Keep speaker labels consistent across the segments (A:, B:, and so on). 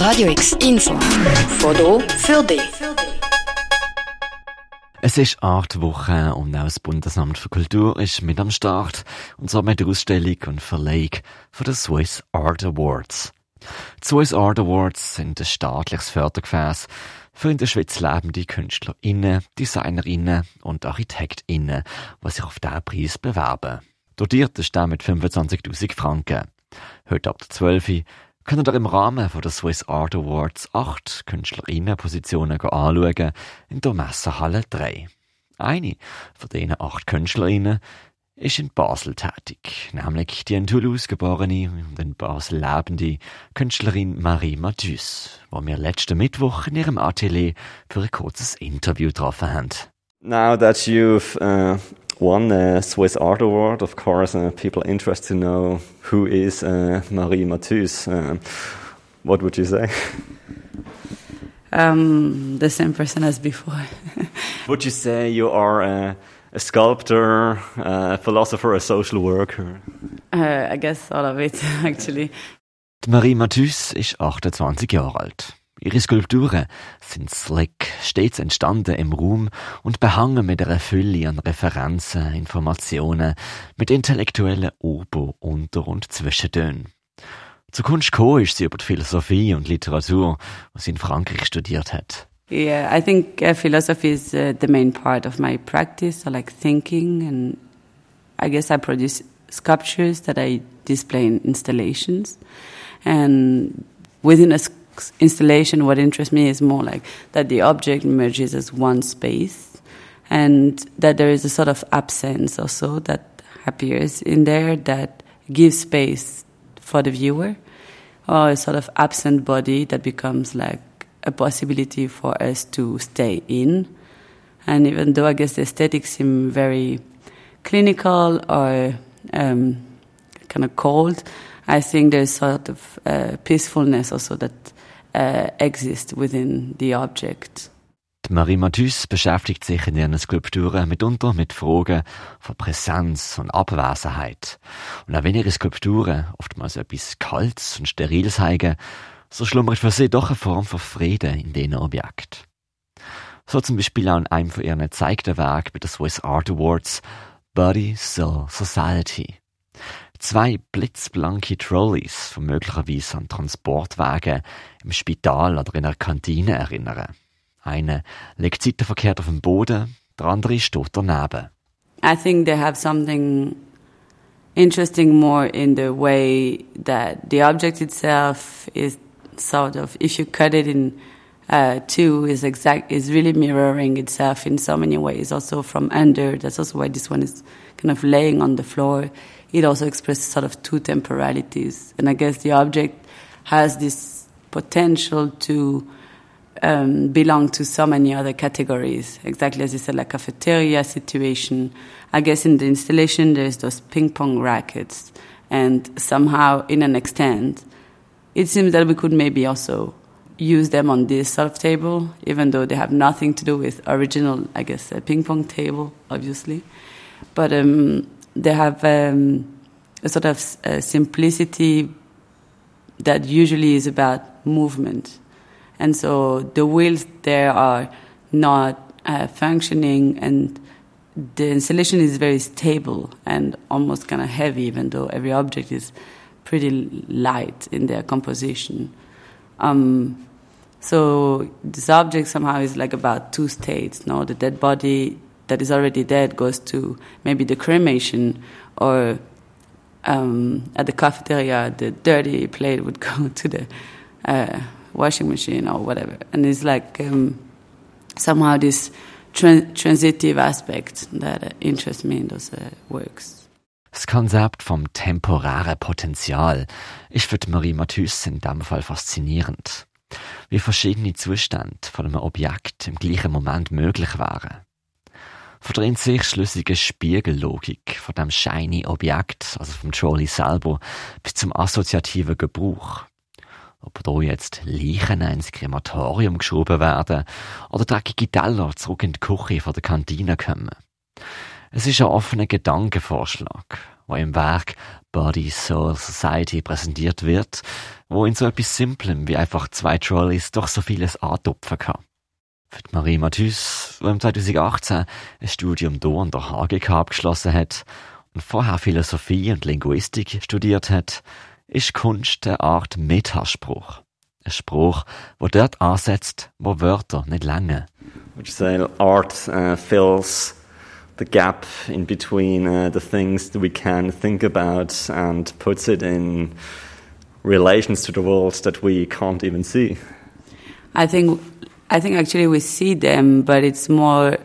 A: Radio X Info. Foto für dich.
B: Es ist Artwoche und auch das Bundesamt für Kultur ist mit am Start. Und zwar mit der Ausstellung und Verleihung von den Swiss Art Awards. Die Swiss Art Awards sind ein staatliches Fördergefäß für in der Schweiz lebende KünstlerInnen, DesignerInnen und ArchitektInnen, die sich auf diesen Preis bewerben. Dotiert ist der mit 25.000 Franken. Heute ab der 12 können ihr im Rahmen der Swiss Art Awards acht KünstlerInnen-Positionen anschauen in der Messehalle 3. Eine von diesen acht KünstlerInnen ist in Basel tätig, nämlich die in Toulouse geborene und in Basel lebende Künstlerin Marie Mathius, die wir letzten Mittwoch in ihrem Atelier für ein kurzes Interview getroffen haben.
C: Now that you've uh, won the Swiss Art Award, of course, uh, people are interested to know who is uh, Marie Mathius. Uh, what would you say?
D: Um, the same person as before.
C: would you say you are a, a sculptor, a philosopher, a social worker?
D: Uh, I guess all of it, actually.
B: Marie Mathius ist 28 Jahre alt. Ihre Skulpturen sind slick, stets entstanden im Raum und behangen mit einer Fülle an Referenzen, Informationen, mit intellektuellen Ober-, Unter- und Zwischentönen. Zur Kunst gekommen ist sie über die Philosophie und Literatur, was sie in Frankreich studiert hat.
D: Yeah, I think uh, philosophy is uh, the main part of my practice, so like thinking, and I guess I produce sculptures that I display in installations. And within a installation, what interests me is more like that the object emerges as one space, and that there is a sort of absence also that appears in there that gives space for the viewer, or a sort of absent body that becomes like a possibility for us to stay in. And even though I guess the aesthetics seem very clinical or um, kind of cold, I think there's sort of uh, peacefulness also that uh, exists within the object.
B: Die Marie Mathius beschäftigt sich in ihren Skulpturen mitunter mit Fragen von Präsenz und Abwesenheit. Und auch wenn ihre Skulpturen oftmals etwas Kaltes und Steril zeigen, so schlummert für sie doch eine Form von Frieden in diesen Objekt. So zum Beispiel auch in einem von ihren gezeigten Werken bei den Swiss Art Awards Body Soul Society. Zwei blitzblanke Trolleys, die möglicherweise an Transportwagen im Spital oder in einer Kantine erinnern. Eine liegt seitenverkehrt auf dem Boden, der andere steht daneben.
D: I think they have something interesting more in the way that the object itself is sort of, if you cut it in uh, two, is exact is really mirroring itself in so many ways. Also from under, that's also why this one is kind of laying on the floor. It also expresses sort of two temporalities, and I guess the object has this potential to um, belong to so many other categories. Exactly as you said, like cafeteria situation. I guess in the installation there's those ping pong rackets, and somehow, in an extent, it seems that we could maybe also use them on this sort of table, even though they have nothing to do with original, I guess, a ping pong table, obviously. But um, they have um, a sort of uh, simplicity that usually is about movement. And so the wheels there are not uh, functioning, and the installation is very stable and almost kind of heavy, even though every object is pretty light in their composition. Um, so this object somehow is like about two states. No, the dead body that is already dead goes to maybe the cremation, or um, at the cafeteria, the dirty plate would go to the uh, washing machine or whatever. And it's like um, somehow this tran transitive aspect that uh, interests me in those uh, works.
B: Das Konzept vom temporären Potenzial ist für Marie Mathius in diesem Fall faszinierend. Wie verschiedene Zustände von einem Objekt im gleichen Moment möglich wären. Von der in sich schlüssigen Spiegellogik von dem shiny Objekt, also vom Trolley selber, bis zum assoziativen Gebrauch. Ob da jetzt Leichen ins Krematorium geschoben werden oder dreckige Teller zurück in die Küche von der Kantine kommen. Es ist ein offener Gedankenvorschlag, der im Werk Body Soul Society präsentiert wird wo in so etwas Simplem wie einfach zwei Trolleys doch so vieles antupfen kann. Für Marie Matthus, die im 2018 ein Studium hier an der HGK abgeschlossen hat und vorher Philosophie und Linguistik studiert hat, ist Kunst eine Art Metaspruch. Ein Spruch, wo dort ansetzt, wo Wörter nicht lange.
C: Would you say art uh, fills the gap in between uh, the things that we can think about and puts it in relations to the world that we can't even see?
D: I think I think actually we see them, but it's more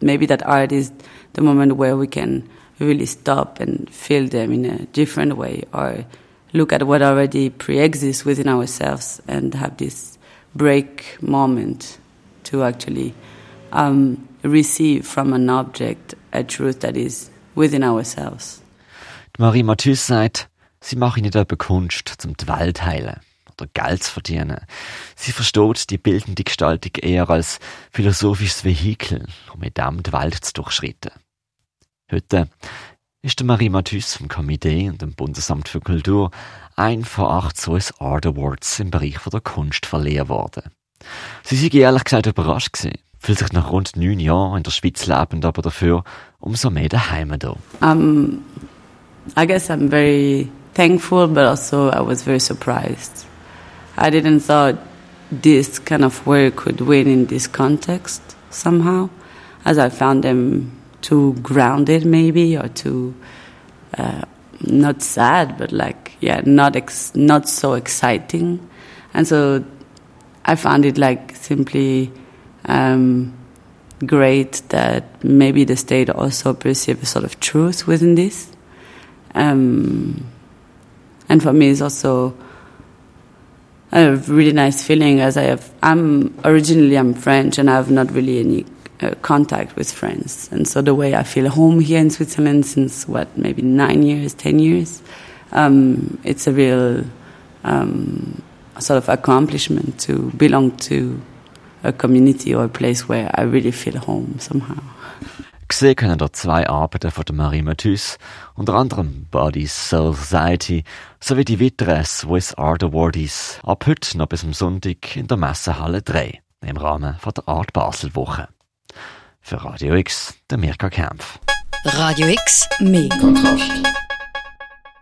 D: maybe that art is the moment where we can really stop and feel them in a different way or look at what already pre-exists within ourselves and have this break moment to actually um, receive from an object a truth that is within ourselves.
B: Marie Mathieu sagt, sie mache nicht etwa Kunst, zum heilen oder Geld zu verdienen. Sie versteht die bildende Gestaltung eher als philosophisches Vehikel, um mit dem die Welt zu durchschreiten. Heute ist der Marie Matthus vom Komitee und dem Bundesamt für Kultur ein von acht Swiss Art Awards im Bereich der Kunst verliehen worden. Sie sind ehrlich gesagt überrascht gewesen, fühlt sich nach rund neun Jahren in der Schweiz lebend aber dafür umso mehr daheim da.
D: Um, I guess I'm very thankful, but also I was very surprised. I didn't thought this kind of work could win in this context somehow, as I found them too grounded maybe or too uh, not sad but like yeah not ex- not so exciting and so i found it like simply um, great that maybe the state also perceive a sort of truth within this um, and for me it's also a really nice feeling as i have i'm originally i'm french and i have not really any uh, contact with friends. And so the way I feel home here in Switzerland since what, maybe nine years, ten years, um, it's a real um, sort of accomplishment to belong to a community or a place where I really feel home somehow.
B: Gesehen können da zwei Arbeiten von der Marie Matthus, unter anderem Bodies Soul Society, sowie die weiteren Swiss Art Awardies, ab heute noch bis zum Sonntag in der Messehalle 3, im Rahmen von der Art Basel Woche. Für Radio X, der Mirka Kempf.
A: Radio X, mehr Kontrast.